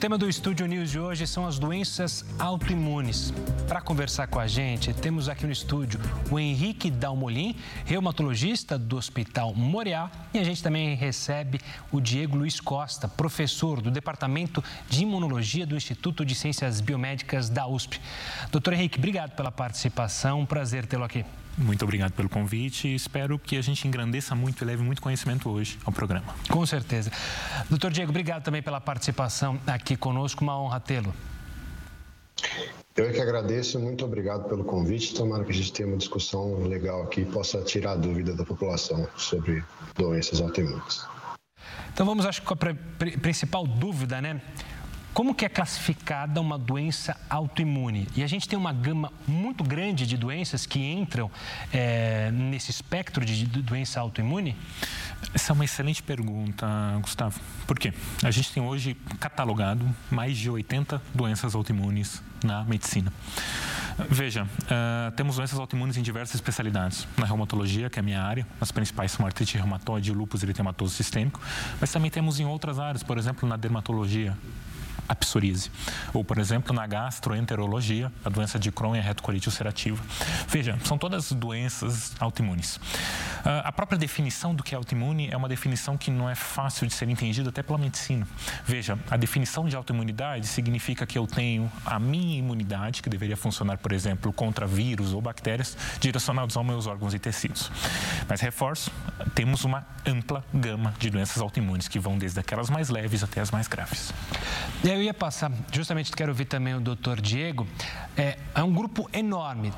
tema do Estúdio News de hoje são as doenças autoimunes. Para conversar com a gente, temos aqui no estúdio o Henrique Dalmolin, reumatologista do Hospital Moriá, e a gente também recebe o Diego Luiz Costa, professor do Departamento de Imunologia do Instituto de Ciências Biomédicas da USP. Doutor Henrique, obrigado pela participação, um prazer tê-lo aqui. Muito obrigado pelo convite e espero que a gente engrandeça muito e leve muito conhecimento hoje ao programa. Com certeza. Doutor Diego, obrigado também pela participação aqui conosco, uma honra tê-lo. Eu é que agradeço, muito obrigado pelo convite. Tomara que a gente tenha uma discussão legal aqui e possa tirar a dúvida da população sobre doenças autoimunes. Então vamos, acho que com a principal dúvida, né? Como que é classificada uma doença autoimune? E a gente tem uma gama muito grande de doenças que entram é, nesse espectro de doença autoimune? Essa é uma excelente pergunta, Gustavo. Por quê? A gente tem hoje catalogado mais de 80 doenças autoimunes na medicina. Veja, uh, temos doenças autoimunes em diversas especialidades. Na reumatologia, que é a minha área, as principais são artrite reumatoide, lúpus eritematoso sistêmico, mas também temos em outras áreas, por exemplo, na dermatologia, a psoríase. Ou, por exemplo, na gastroenterologia, a doença de Crohn e a retocolite ulcerativa. Veja, são todas doenças autoimunes. Ah, a própria definição do que é autoimune é uma definição que não é fácil de ser entendida até pela medicina. Veja, a definição de autoimunidade significa que eu tenho a minha imunidade, que deveria funcionar, por exemplo, contra vírus ou bactérias, direcionados aos meus órgãos e tecidos. Mas reforço, temos uma ampla gama de doenças autoimunes que vão desde aquelas mais leves até as mais graves. E aí eu ia passar, justamente quero ouvir também o doutor Diego, é, é um grupo enorme.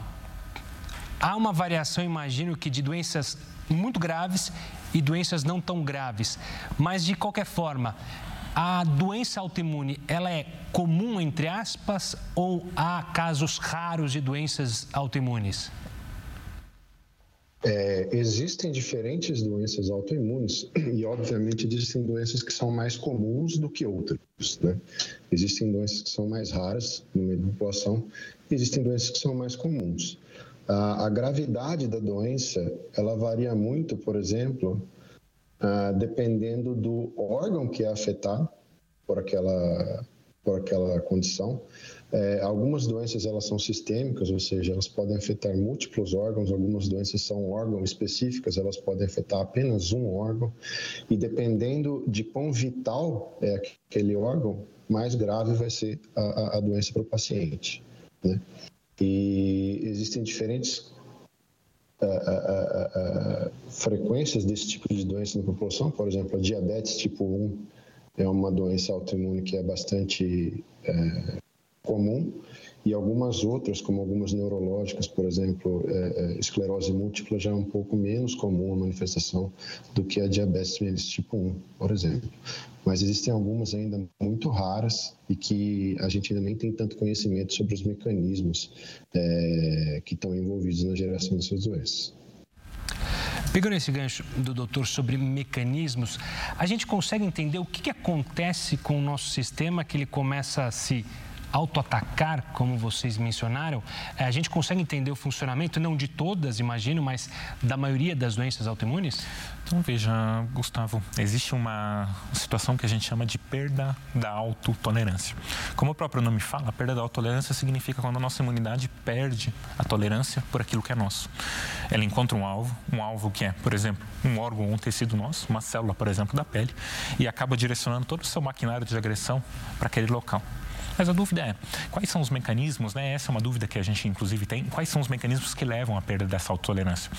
Há uma variação, imagino, que de doenças muito graves e doenças não tão graves. Mas, de qualquer forma, a doença autoimune, ela é comum, entre aspas, ou há casos raros de doenças autoimunes? É, existem diferentes doenças autoimunes e, obviamente, existem doenças que são mais comuns do que outras. Né? Existem doenças que são mais raras no meio da população existem doenças que são mais comuns. A, a gravidade da doença, ela varia muito, por exemplo, uh, dependendo do órgão que é afetado por aquela, por aquela condição. É, algumas doenças elas são sistêmicas, ou seja, elas podem afetar múltiplos órgãos. Algumas doenças são órgãos específicas, elas podem afetar apenas um órgão. E dependendo de quão vital é aquele órgão, mais grave vai ser a, a doença para o paciente. Né? E existem diferentes frequências desse tipo de doença na população. Por exemplo, a diabetes tipo 1 é uma doença autoimune que é bastante é, comum e algumas outras, como algumas neurológicas, por exemplo, é, é, esclerose múltipla já é um pouco menos comum a manifestação do que a diabetes tipo 1, por exemplo. Mas existem algumas ainda muito raras e que a gente ainda nem tem tanto conhecimento sobre os mecanismos é, que estão envolvidos na geração dessas doenças. Pegando esse gancho do doutor sobre mecanismos, a gente consegue entender o que, que acontece com o nosso sistema que ele começa a se autoatacar, como vocês mencionaram, eh, a gente consegue entender o funcionamento, não de todas, imagino, mas da maioria das doenças autoimunes? Então, veja, Gustavo, existe uma situação que a gente chama de perda da autotolerância. Como o próprio nome fala, a perda da autotolerância significa quando a nossa imunidade perde a tolerância por aquilo que é nosso. Ela encontra um alvo, um alvo que é, por exemplo, um órgão ou um tecido nosso, uma célula, por exemplo, da pele, e acaba direcionando todo o seu maquinário de agressão para aquele local. Mas a dúvida é, quais são os mecanismos, né? Essa é uma dúvida que a gente inclusive tem, quais são os mecanismos que levam à perda dessa autotolerância?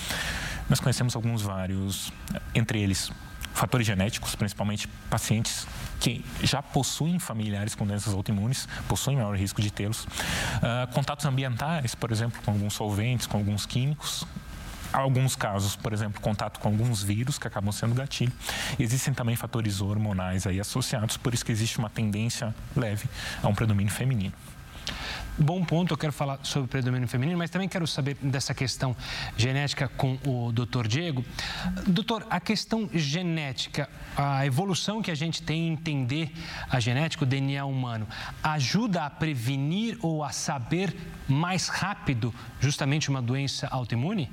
Nós conhecemos alguns vários, entre eles fatores genéticos, principalmente pacientes que já possuem familiares com doenças autoimunes, possuem maior risco de tê-los. Uh, contatos ambientais, por exemplo, com alguns solventes, com alguns químicos, alguns casos, por exemplo, contato com alguns vírus que acabam sendo gatilho. Existem também fatores hormonais aí associados, por isso que existe uma tendência leve a um predomínio feminino. Bom ponto, eu quero falar sobre o predomínio feminino, mas também quero saber dessa questão genética com o doutor Diego. Doutor, a questão genética, a evolução que a gente tem em entender a genética, o DNA humano, ajuda a prevenir ou a saber mais rápido justamente uma doença autoimune?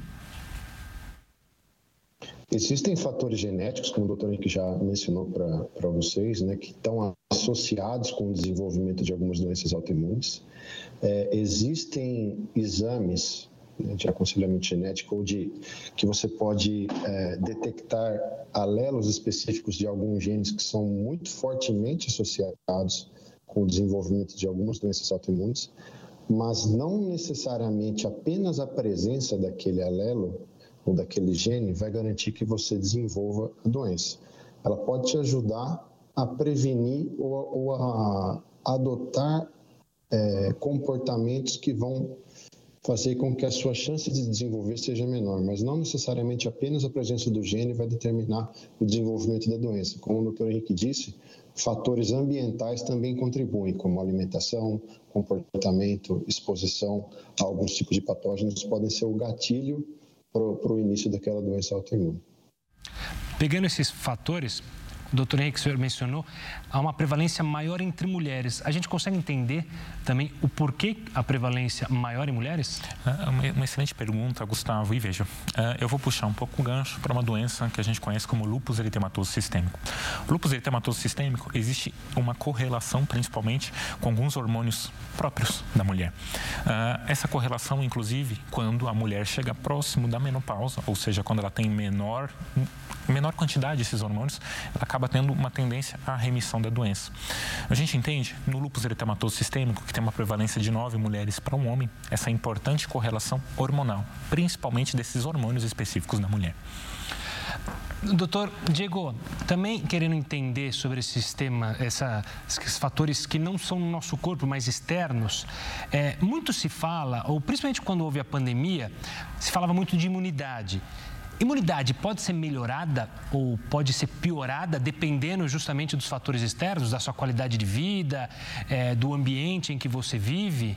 Existem fatores genéticos, como o doutor Henrique já mencionou para vocês, né, que estão associados com o desenvolvimento de algumas doenças autoimunes. É, existem exames né, de aconselhamento genético ou de que você pode é, detectar alelos específicos de alguns genes que são muito fortemente associados com o desenvolvimento de algumas doenças autoimunes, mas não necessariamente apenas a presença daquele alelo ou daquele gene vai garantir que você desenvolva a doença. Ela pode te ajudar a prevenir ou, ou a adotar é, comportamentos que vão fazer com que a sua chance de desenvolver seja menor, mas não necessariamente apenas a presença do gene vai determinar o desenvolvimento da doença. Como o doutor Henrique disse, fatores ambientais também contribuem, como alimentação, comportamento, exposição a alguns tipos de patógenos, podem ser o gatilho para o início daquela doença autoimune. Pegando esses fatores, o doutor Henrique, o senhor mencionou, há uma prevalência maior entre mulheres. A gente consegue entender também o porquê a prevalência maior em mulheres? É uma, excelente pergunta, Gustavo. E veja, é, eu vou puxar um pouco o gancho para uma doença que a gente conhece como lúpus eritematoso sistêmico. O lúpus eritematoso sistêmico, existe uma correlação principalmente com alguns hormônios próprios da mulher. É, essa correlação, inclusive, quando a mulher chega próximo da menopausa, ou seja, quando ela tem menor menor quantidade desses hormônios, ela acaba tendo uma tendência à remissão da doença. A gente entende, no lúpus eritematoso sistêmico, que tem uma prevalência de nove mulheres para um homem, essa importante correlação hormonal, principalmente desses hormônios específicos da mulher. Doutor Diego, também querendo entender sobre esse sistema, essa, esses fatores que não são no nosso corpo, mas externos, é, muito se fala, ou principalmente quando houve a pandemia, se falava muito de imunidade. Imunidade pode ser melhorada ou pode ser piorada dependendo justamente dos fatores externos, da sua qualidade de vida, é, do ambiente em que você vive?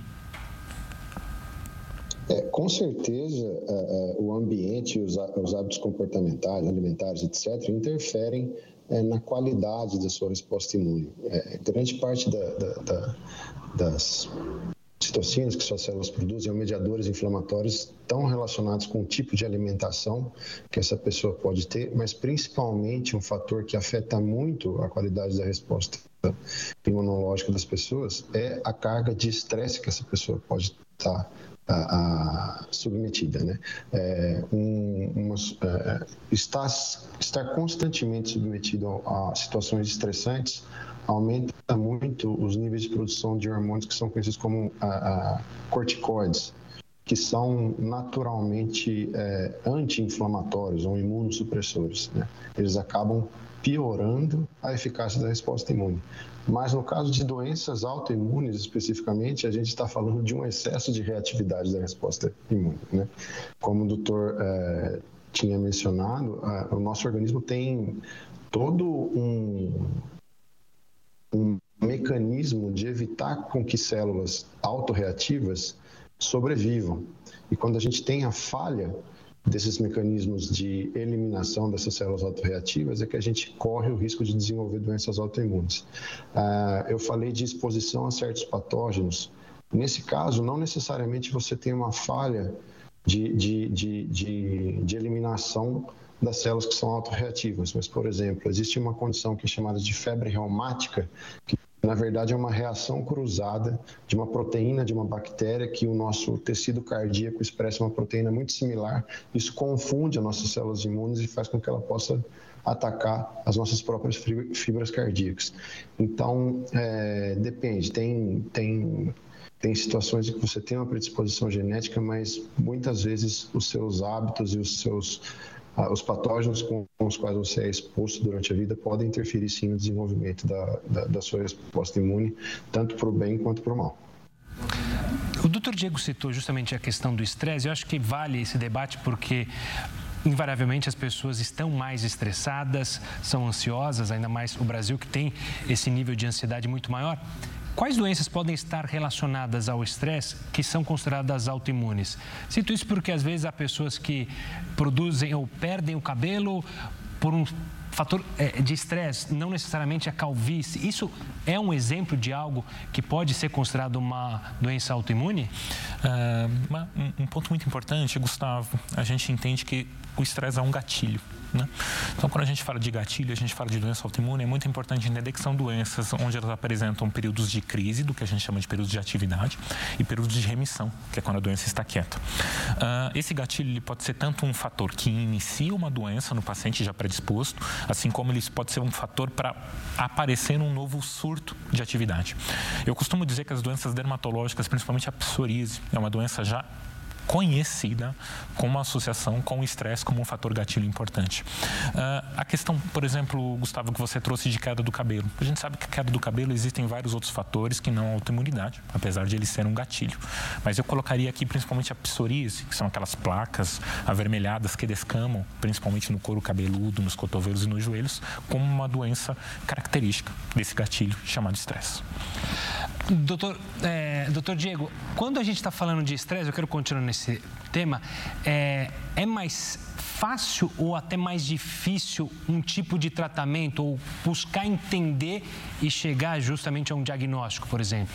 É, com certeza, é, é, o ambiente, os, os hábitos comportamentais, alimentares, etc., interferem é, na qualidade da sua resposta imune. É, grande parte da, da, da, das citocinas que suas células produzem ou mediadores inflamatórios estão relacionados com o tipo de alimentação que essa pessoa pode ter, mas principalmente um fator que afeta muito a qualidade da resposta imunológica das pessoas é a carga de estresse que essa pessoa pode estar a, a, submetida, né? É, um, uma, é, estar, estar constantemente submetido a, a situações estressantes aumenta muito os níveis de produção de hormônios que são conhecidos como a, a corticoides, que são naturalmente é, anti-inflamatórios ou imunossupressores. Né? Eles acabam piorando a eficácia da resposta imune. Mas no caso de doenças autoimunes, especificamente, a gente está falando de um excesso de reatividade da resposta imune. Né? Como o doutor é, tinha mencionado, a, o nosso organismo tem todo um, um mecanismo de evitar com que células autorreativas sobrevivam. E quando a gente tem a falha desses mecanismos de eliminação dessas células autorreativas, é que a gente corre o risco de desenvolver doenças autoimunes. Ah, eu falei de exposição a certos patógenos. Nesse caso, não necessariamente você tem uma falha de, de, de, de, de eliminação das células que são autorreativas. Mas, por exemplo, existe uma condição que é chamada de febre reumática, que na verdade é uma reação cruzada de uma proteína de uma bactéria que o nosso tecido cardíaco expressa uma proteína muito similar. Isso confunde as nossas células imunes e faz com que ela possa atacar as nossas próprias fibras cardíacas. Então, é, depende. Tem, tem, tem situações em que você tem uma predisposição genética, mas muitas vezes os seus hábitos e os seus os patógenos com os quais você é exposto durante a vida podem interferir sim no desenvolvimento da, da, da sua resposta imune, tanto para o bem quanto para o mal. O doutor Diego citou justamente a questão do estresse. Eu acho que vale esse debate porque invariavelmente as pessoas estão mais estressadas, são ansiosas, ainda mais o Brasil que tem esse nível de ansiedade muito maior. Quais doenças podem estar relacionadas ao estresse que são consideradas autoimunes? Cito isso porque às vezes há pessoas que produzem ou perdem o cabelo por um fator é, de estresse, não necessariamente a calvície. Isso é um exemplo de algo que pode ser considerado uma doença autoimune? Uh, um, um ponto muito importante, Gustavo, a gente entende que o estresse é um gatilho. Né? Então, quando a gente fala de gatilho, a gente fala de doença autoimune, é muito importante entender que são doenças onde elas apresentam períodos de crise, do que a gente chama de períodos de atividade, e períodos de remissão, que é quando a doença está quieta. Uh, esse gatilho pode ser tanto um fator que inicia uma doença no paciente já predisposto, assim como ele pode ser um fator para aparecer um novo surto de atividade. Eu costumo dizer que as doenças dermatológicas, principalmente a psoríase, é uma doença já conhecida com uma associação com o estresse como um fator gatilho importante. Uh, a questão, por exemplo, Gustavo, que você trouxe de queda do cabelo. A gente sabe que queda do cabelo existem vários outros fatores que não a autoimunidade, apesar de ele ser um gatilho. Mas eu colocaria aqui principalmente a psoríase, que são aquelas placas avermelhadas que descamam, principalmente no couro cabeludo, nos cotovelos e nos joelhos, como uma doença característica desse gatilho chamado estresse. Doutor, é, doutor Diego, quando a gente está falando de estresse, eu quero continuar nesse tema, é, é mais fácil ou até mais difícil um tipo de tratamento ou buscar entender e chegar justamente a um diagnóstico, por exemplo?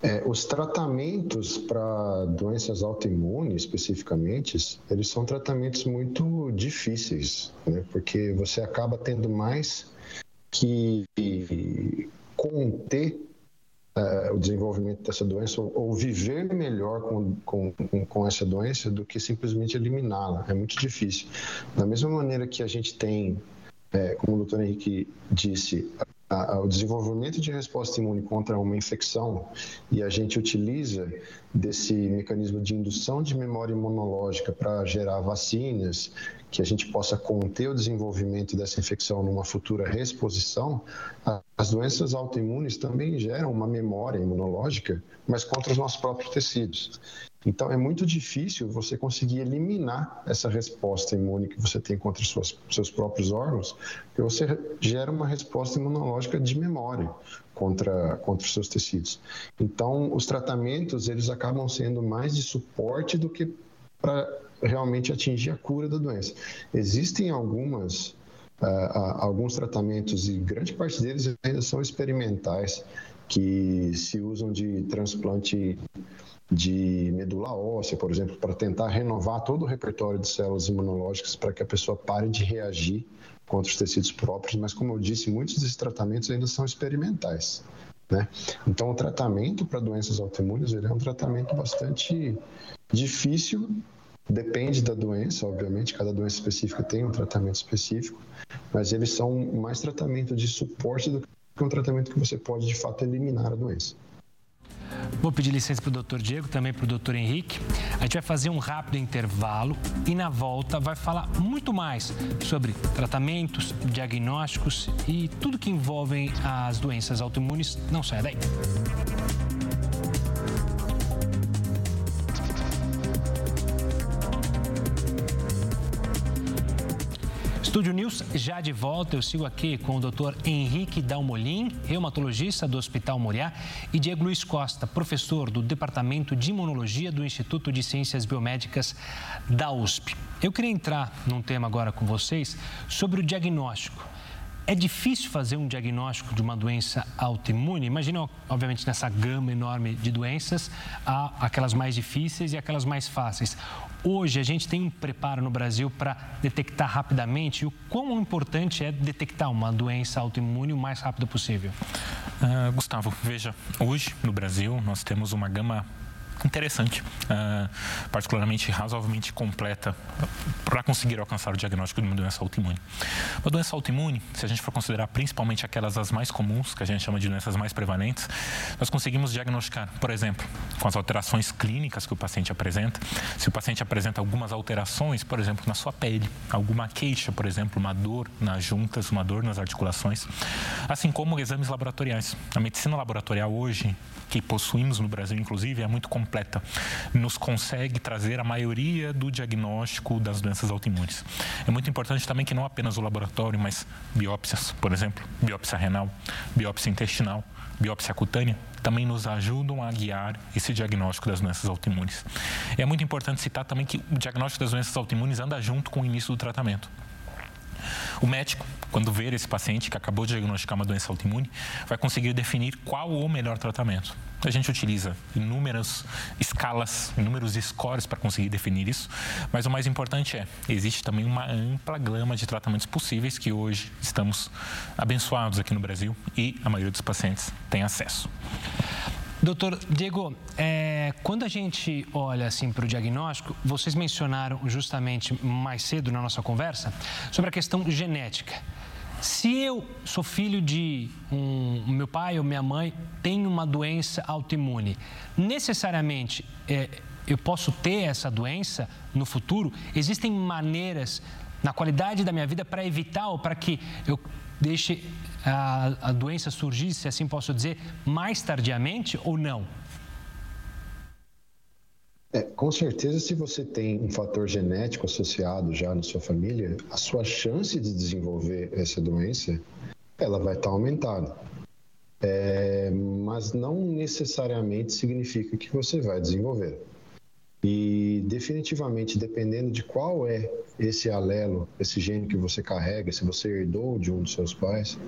É, os tratamentos para doenças autoimunes, especificamente, eles são tratamentos muito difíceis, né? porque você acaba tendo mais que conter uh, o desenvolvimento dessa doença ou, ou viver melhor com, com, com, essa doença do que simplesmente eliminá-la. É muito difícil. Da mesma maneira que a gente tem, é, como o doutor Henrique disse, o desenvolvimento de resposta imune contra uma infecção e a gente utiliza desse mecanismo de indução de memória imunológica para gerar vacinas que a gente possa conter o desenvolvimento dessa infecção numa futura reexposição, as doenças autoimunes também geram uma memória imunológica, mas contra os nossos próprios tecidos. Então, é muito difícil você conseguir eliminar essa resposta imune que você tem contra os seus, próprios órgãos, porque você gera uma resposta imunológica de memória contra, contra os seus tecidos. Então, os tratamentos, eles acabam sendo mais de suporte do que para realmente atingir a cura da doença. Existem algumas uh, alguns tratamentos e grande parte deles ainda são experimentais que se usam de transplante de medula óssea, por exemplo, para tentar renovar todo o repertório de células imunológicas para que a pessoa pare de reagir contra os tecidos próprios, mas como eu disse, muitos desses tratamentos ainda são experimentais. Né? Então, o tratamento para doenças autoimunes é um tratamento bastante difícil Depende da doença, obviamente, cada doença específica tem um tratamento específico, mas eles são mais tratamento de suporte do que um tratamento que você pode, de fato, eliminar a doença. Vou pedir licença para o doutor Diego, também para o doutor Henrique. A gente vai fazer um rápido intervalo e, na volta, vai falar muito mais sobre tratamentos, diagnósticos e tudo que envolve as doenças autoimunes. Não saia daí. Estúdio News já de volta. Eu sigo aqui com o Dr. Henrique Dalmolin, reumatologista do Hospital Moriá, e Diego Luiz Costa, professor do Departamento de Imunologia do Instituto de Ciências Biomédicas da USP. Eu queria entrar num tema agora com vocês sobre o diagnóstico. É difícil fazer um diagnóstico de uma doença autoimune? Imagina, obviamente, nessa gama enorme de doenças, há aquelas mais difíceis e aquelas mais fáceis. Hoje a gente tem um preparo no Brasil para detectar rapidamente o quão importante é detectar uma doença autoimune o mais rápido possível. Uh, Gustavo, veja, hoje no Brasil nós temos uma gama interessante, uh, particularmente razoavelmente completa para conseguir alcançar o diagnóstico de uma doença autoimune. Uma doença autoimune, se a gente for considerar principalmente aquelas as mais comuns, que a gente chama de doenças mais prevalentes, nós conseguimos diagnosticar, por exemplo, com as alterações clínicas que o paciente apresenta. Se o paciente apresenta algumas alterações, por exemplo, na sua pele, alguma queixa, por exemplo, uma dor nas juntas, uma dor nas articulações, assim como exames laboratoriais. A medicina laboratorial hoje, que possuímos no Brasil, inclusive, é muito completa nos consegue trazer a maioria do diagnóstico das doenças autoimunes. É muito importante também que não apenas o laboratório, mas biópsias, por exemplo, biópsia renal, biópsia intestinal, biópsia cutânea, também nos ajudam a guiar esse diagnóstico das doenças autoimunes. É muito importante citar também que o diagnóstico das doenças autoimunes anda junto com o início do tratamento. O médico, quando ver esse paciente que acabou de diagnosticar uma doença autoimune, vai conseguir definir qual o melhor tratamento. A gente utiliza inúmeras escalas, inúmeros scores para conseguir definir isso, mas o mais importante é, existe também uma ampla gama de tratamentos possíveis que hoje estamos abençoados aqui no Brasil e a maioria dos pacientes tem acesso. Doutor Diego, é, quando a gente olha assim para o diagnóstico, vocês mencionaram justamente mais cedo na nossa conversa sobre a questão genética. Se eu sou filho de um, meu pai ou minha mãe tem uma doença autoimune, necessariamente é, eu posso ter essa doença no futuro? Existem maneiras na qualidade da minha vida para evitar ou para que eu deixe a, a doença surgir, se assim posso dizer, mais tardiamente ou não? É, com certeza, se você tem um fator genético associado já na sua família, a sua chance de desenvolver essa doença, ela vai estar aumentada. É, mas não necessariamente significa que você vai desenvolver. E definitivamente, dependendo de qual é esse alelo, esse gene que você carrega, se você herdou de um dos seus pais,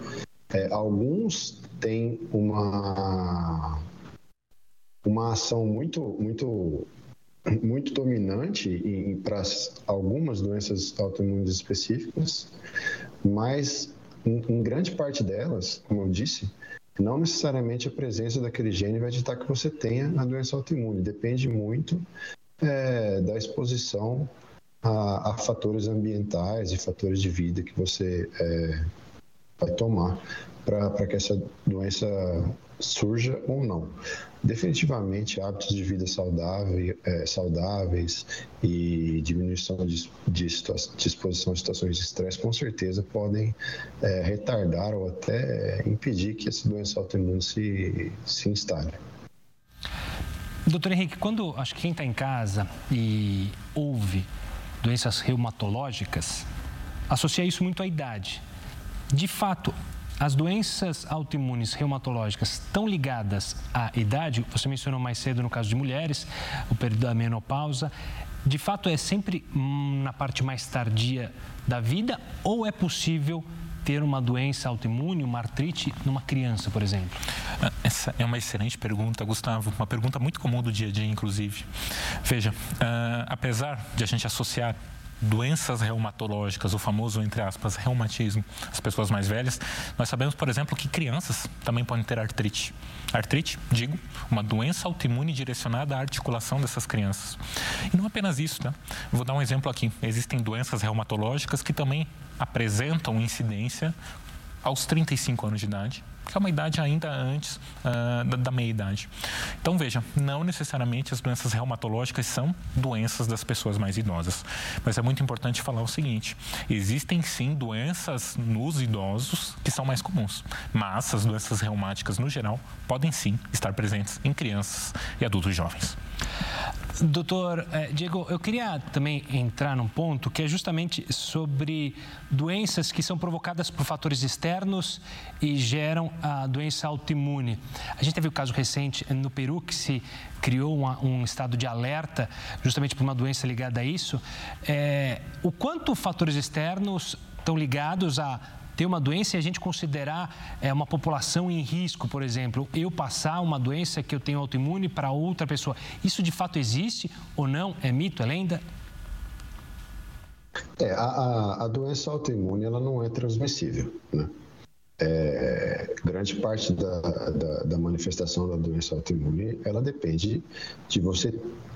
é, alguns têm uma uma ação muito muito muito dominante para algumas doenças autoimunes específicas, mas em, em, grande parte delas, como eu disse, não necessariamente a presença daquele gene vai ditar que você tenha a doença autoimune. Depende muito é, da exposição a, a, fatores ambientais e fatores de vida que você é, tomar para que essa doença surja ou não. Definitivamente, hábitos de vida saudável, é, saudáveis e diminuição de, de, de, exposição a situações de estresse, com certeza podem é, retardar ou até impedir que essa doença autoimune se, se instale. Doutor Henrique, quando acho que quem está em casa e ouve doenças reumatológicas, associa isso muito à idade. De fato, as doenças autoimunes reumatológicas estão ligadas à idade, você mencionou mais cedo no caso de mulheres, o período da menopausa. De fato, é sempre hum, na parte mais tardia da vida ou é possível ter uma doença autoimune, uma artrite, numa criança, por exemplo? Ah, essa é uma excelente pergunta, Gustavo. Uma pergunta muito comum do dia a dia, inclusive. Veja, uh, apesar de a gente associar doenças reumatológicas, o famoso, entre aspas, reumatismo, as pessoas mais velhas, nós sabemos, por exemplo, que crianças também podem ter artrite. Artrite, digo, uma doença autoimune direcionada à articulação dessas crianças. E não apenas isso, tá? Vou dar um exemplo aqui. Existem doenças reumatológicas que também apresentam incidência aos 35 anos de idade que é uma idade ainda antes uh, da, da meia-idade. Então, veja, não necessariamente as doenças reumatológicas são doenças das pessoas mais idosas. Mas é muito importante falar o seguinte: existem sim doenças nos idosos que são mais comuns, mas as doenças reumáticas, no geral, podem sim estar presentes em crianças e adultos jovens. Doutor eh, Diego, eu queria também entrar num ponto que é justamente sobre doenças que são provocadas por fatores externos e geram a doença autoimune. A gente teve o um caso recente no Peru que se criou um estado de alerta justamente por uma doença ligada a isso. É, o quanto fatores externos estão ligados a ter uma doença e a gente considerar é, uma população em risco, por exemplo, eu passar uma doença que eu tenho autoimune para outra pessoa. Isso de fato existe ou não? É mito, é lenda? É, a, a doença autoimune ela não é transmissível, né? É, grande parte da, da, da, manifestação da doença autoimune ela depende de você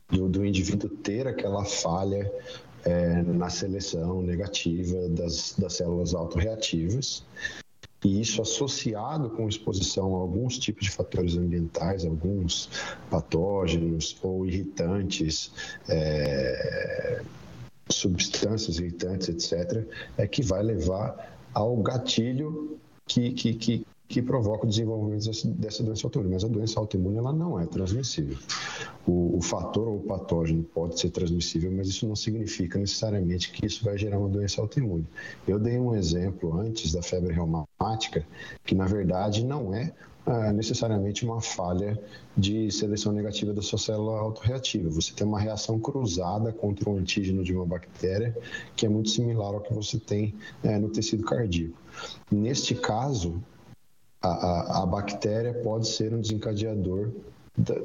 do, do indivíduo ter aquela falha é, na seleção negativa das, das células autorreativas. E isso associado com exposição a alguns tipos de fatores ambientais, alguns patógenos ou irritantes, é, substâncias irritantes, etc., é que vai levar ao gatilho que, que, que, que provoca o desenvolvimento dessa doença autoimune. Mas a doença autoimune ela não é transmissível. O, o, fator ou o patógeno pode ser transmissível, mas isso não significa necessariamente que isso vai gerar uma doença autoimune. Eu dei um exemplo antes da febre reumática que na verdade não é ah, necessariamente uma falha de seleção negativa da sua célula autorreativa. Você tem uma reação cruzada contra um antígeno de uma bactéria que é muito similar ao que você tem é, no tecido cardíaco. Neste caso, a, a, a bactéria pode ser um desencadeador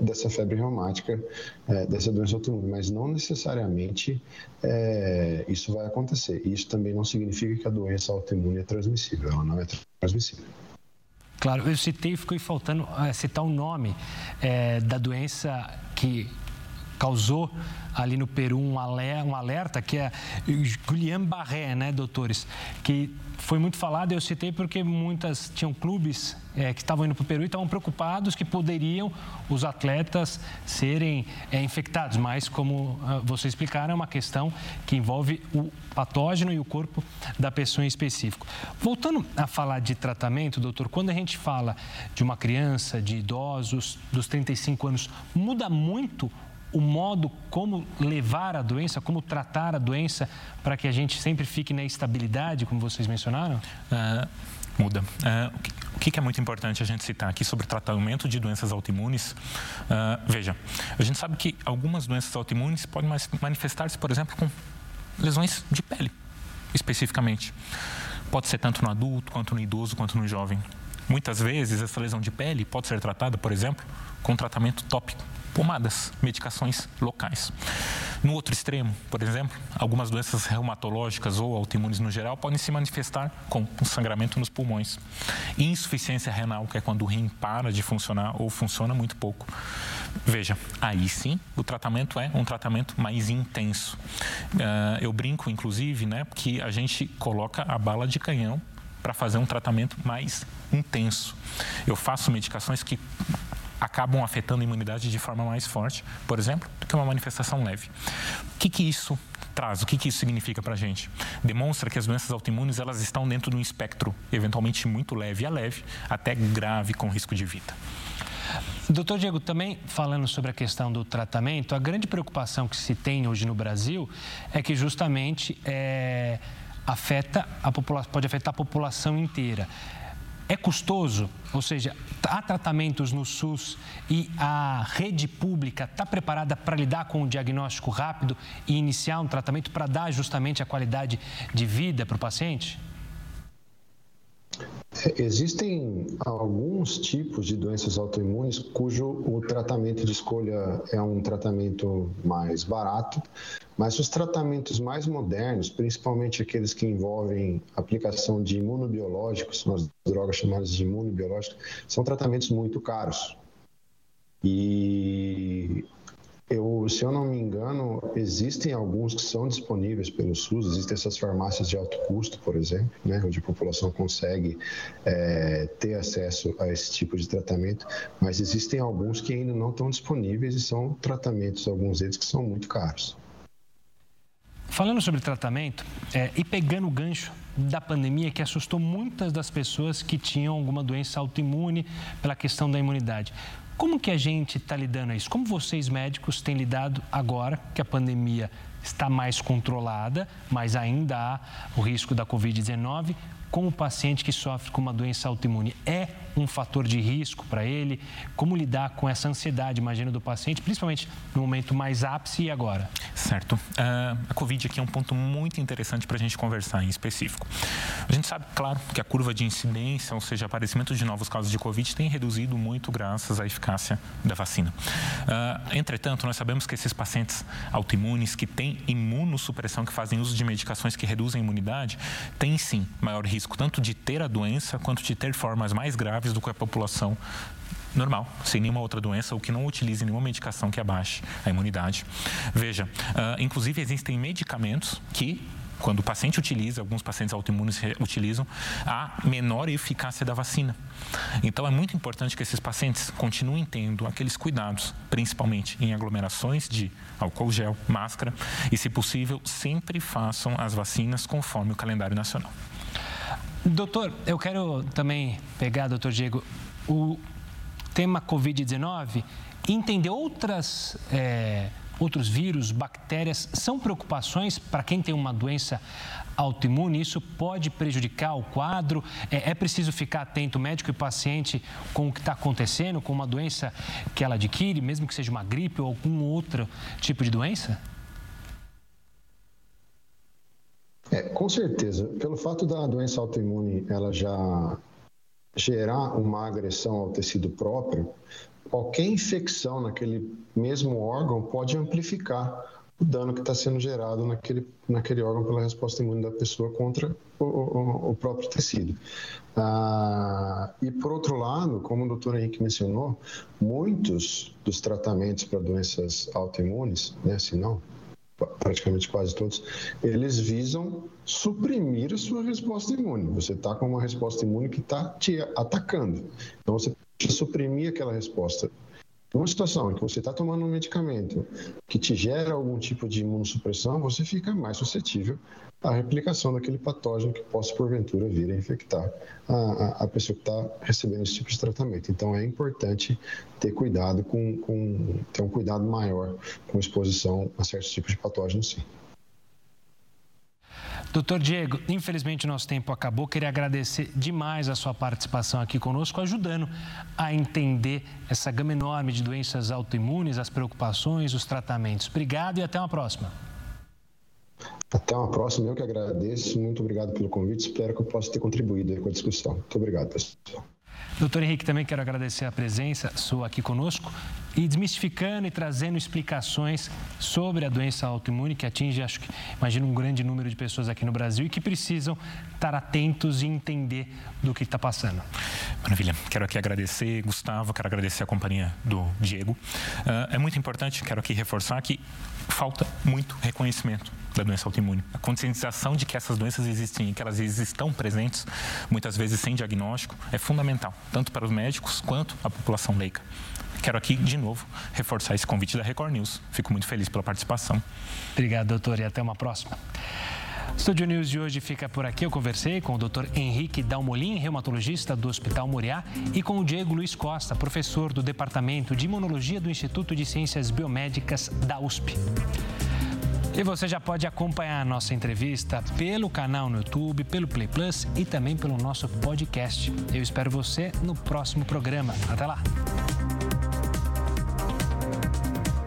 dessa febre reumática, é, dessa doença autoimune, mas não necessariamente é, isso vai acontecer. Isso também não significa que a doença autoimune é transmissível, ela não é transmissível. Claro, eu citei, ficou faltando é, citar o nome é, da doença que causou ali no Peru um alerta, que é Guillain-Barré, né, doutores? Que foi muito falado, eu citei porque muitas tinham clubes é, que estavam indo para o Peru e estavam preocupados que poderiam os atletas serem é, infectados, mas como uh, vocês explicaram, é uma questão que envolve o patógeno e o corpo da pessoa em específico. Voltando a falar de tratamento, doutor, quando a gente fala de uma criança, de idosos, dos 35 anos, muda muito o modo como levar a doença, como tratar a doença, para que a gente sempre fique na estabilidade, como vocês mencionaram? Uh, muda. Uh, o que é muito importante a gente citar aqui sobre tratamento de doenças autoimunes? Uh, veja, a gente sabe que algumas doenças autoimunes podem manifestar-se, por exemplo, com lesões de pele, especificamente. Pode ser tanto no adulto, quanto no idoso, quanto no jovem. Muitas vezes, essa lesão de pele pode ser tratada, por exemplo, com tratamento tópico pomadas, medicações locais. No outro extremo, por exemplo, algumas doenças reumatológicas ou autoimunes no geral podem se manifestar com um sangramento nos pulmões. Insuficiência renal, que é quando o rim para de funcionar ou funciona muito pouco. Veja, aí sim o tratamento é um tratamento mais intenso. Uh, eu brinco, inclusive, né, que a gente coloca a bala de canhão para fazer um tratamento mais intenso. Eu faço medicações que acabam afetando a imunidade de forma mais forte, por exemplo, do que uma manifestação leve. O que, que isso traz? O que, que isso significa para a gente? Demonstra que as doenças autoimunes elas estão dentro de um espectro eventualmente muito leve a leve, até grave com risco de vida. Doutor Diego, também falando sobre a questão do tratamento, a grande preocupação que se tem hoje no Brasil é que justamente é, afeta a população, pode afetar a população inteira. É custoso, ou seja, há tratamentos no SUS e a rede pública está preparada para lidar com o diagnóstico rápido e iniciar um tratamento para dar justamente a qualidade de vida para o paciente? Existem alguns tipos de doenças autoimunes cujo o tratamento de escolha é um tratamento mais barato, mas os tratamentos mais modernos, principalmente aqueles que envolvem aplicação de imunobiológicos, são as drogas chamadas de imunobiológicos, são tratamentos muito caros. E eu, se eu não me engano, existem alguns que são disponíveis pelo SUS, existem essas farmácias de alto custo, por exemplo, né, onde a população consegue é, ter acesso a esse tipo de tratamento, mas existem alguns que ainda não estão disponíveis e são tratamentos, alguns deles que são muito caros. Falando sobre tratamento é, e pegando o gancho da pandemia que assustou muitas das pessoas que tinham alguma doença autoimune pela questão da imunidade. Como que a gente está lidando a isso? Como vocês médicos têm lidado agora que a pandemia está mais controlada, mas ainda há o risco da Covid-19? Com o paciente que sofre com uma doença autoimune? É um fator de risco para ele? Como lidar com essa ansiedade, imagina, do paciente, principalmente no momento mais ápice e agora? Certo. Uh, a Covid aqui é um ponto muito interessante para a gente conversar em específico. A gente sabe, claro, que a curva de incidência, ou seja, aparecimento de novos casos de Covid, tem reduzido muito graças à eficácia da vacina. Uh, entretanto, nós sabemos que esses pacientes autoimunes que têm imunossupressão, que fazem uso de medicações que reduzem a imunidade, têm sim maior risco risco tanto de ter a doença quanto de ter formas mais graves do que a população normal, sem nenhuma outra doença ou que não utilize nenhuma medicação que abaixe a imunidade. Veja, uh, inclusive existem medicamentos que quando o paciente utiliza, alguns pacientes autoimunes utilizam, a menor eficácia da vacina. Então é muito importante que esses pacientes continuem tendo aqueles cuidados, principalmente em aglomerações de álcool gel, máscara e, se possível, sempre façam as vacinas conforme o calendário nacional. Doutor, eu quero também pegar, doutor Diego, o tema Covid-19 e entender outras é, outros vírus, bactérias, são preocupações para quem tem uma doença autoimune? Isso pode prejudicar o quadro? É, é preciso ficar atento, médico e paciente, com o que está acontecendo, com uma doença que ela adquire, mesmo que seja uma gripe ou algum outro tipo de doença? É, com certeza. Pelo fato da doença autoimune ela já gerar uma agressão ao tecido próprio, qualquer infecção naquele mesmo órgão pode amplificar o dano que está sendo gerado naquele, naquele órgão pela resposta imune da pessoa contra o, o, o próprio tecido. Ah, e por outro lado, como o doutor Henrique mencionou, muitos dos tratamentos para doenças autoimunes, né, se não praticamente quase todos, eles visam suprimir a sua resposta imune. Você está com uma resposta imune que está te atacando. Então você precisa suprimir aquela resposta. Numa situação em que você está tomando um medicamento que te gera algum tipo de imunossupressão, você fica mais suscetível à replicação daquele patógeno que possa, porventura, vir a infectar a, a, a pessoa que está recebendo esse tipo de tratamento. Então, é importante ter cuidado com, com ter um cuidado maior com exposição a certos tipos de patógenos, sim. Doutor Diego, infelizmente o nosso tempo acabou. Queria agradecer demais a sua participação aqui conosco, ajudando a entender essa gama enorme de doenças autoimunes, as preocupações, os tratamentos. Obrigado e até uma próxima. Até uma próxima, eu que agradeço. Muito obrigado pelo convite. Espero que eu possa ter contribuído com a discussão. Muito obrigado, pessoal. Doutor Henrique, também quero agradecer a presença sua aqui conosco e desmistificando e trazendo explicações sobre a doença autoimune que atinge, acho que, imagino, um grande número de pessoas aqui no Brasil e que precisam estar atentos e entender do que está passando. Maravilha. Quero aqui agradecer, Gustavo, quero agradecer a companhia do Diego. Uh, é muito importante, quero aqui reforçar que falta muito reconhecimento da doença autoimune. A conscientização de que essas doenças existem e que elas estão presentes, muitas vezes sem diagnóstico, é fundamental, tanto para os médicos quanto a população leiga. Quero aqui, de novo, reforçar esse convite da Record News. Fico muito feliz pela participação. Obrigado, doutor, e até uma próxima. O News de hoje fica por aqui. Eu conversei com o Dr. Henrique Dalmolin, reumatologista do Hospital Moriá, e com o Diego Luiz Costa, professor do Departamento de Imunologia do Instituto de Ciências Biomédicas da USP. E você já pode acompanhar a nossa entrevista pelo canal no YouTube, pelo Play Plus e também pelo nosso podcast. Eu espero você no próximo programa. Até lá!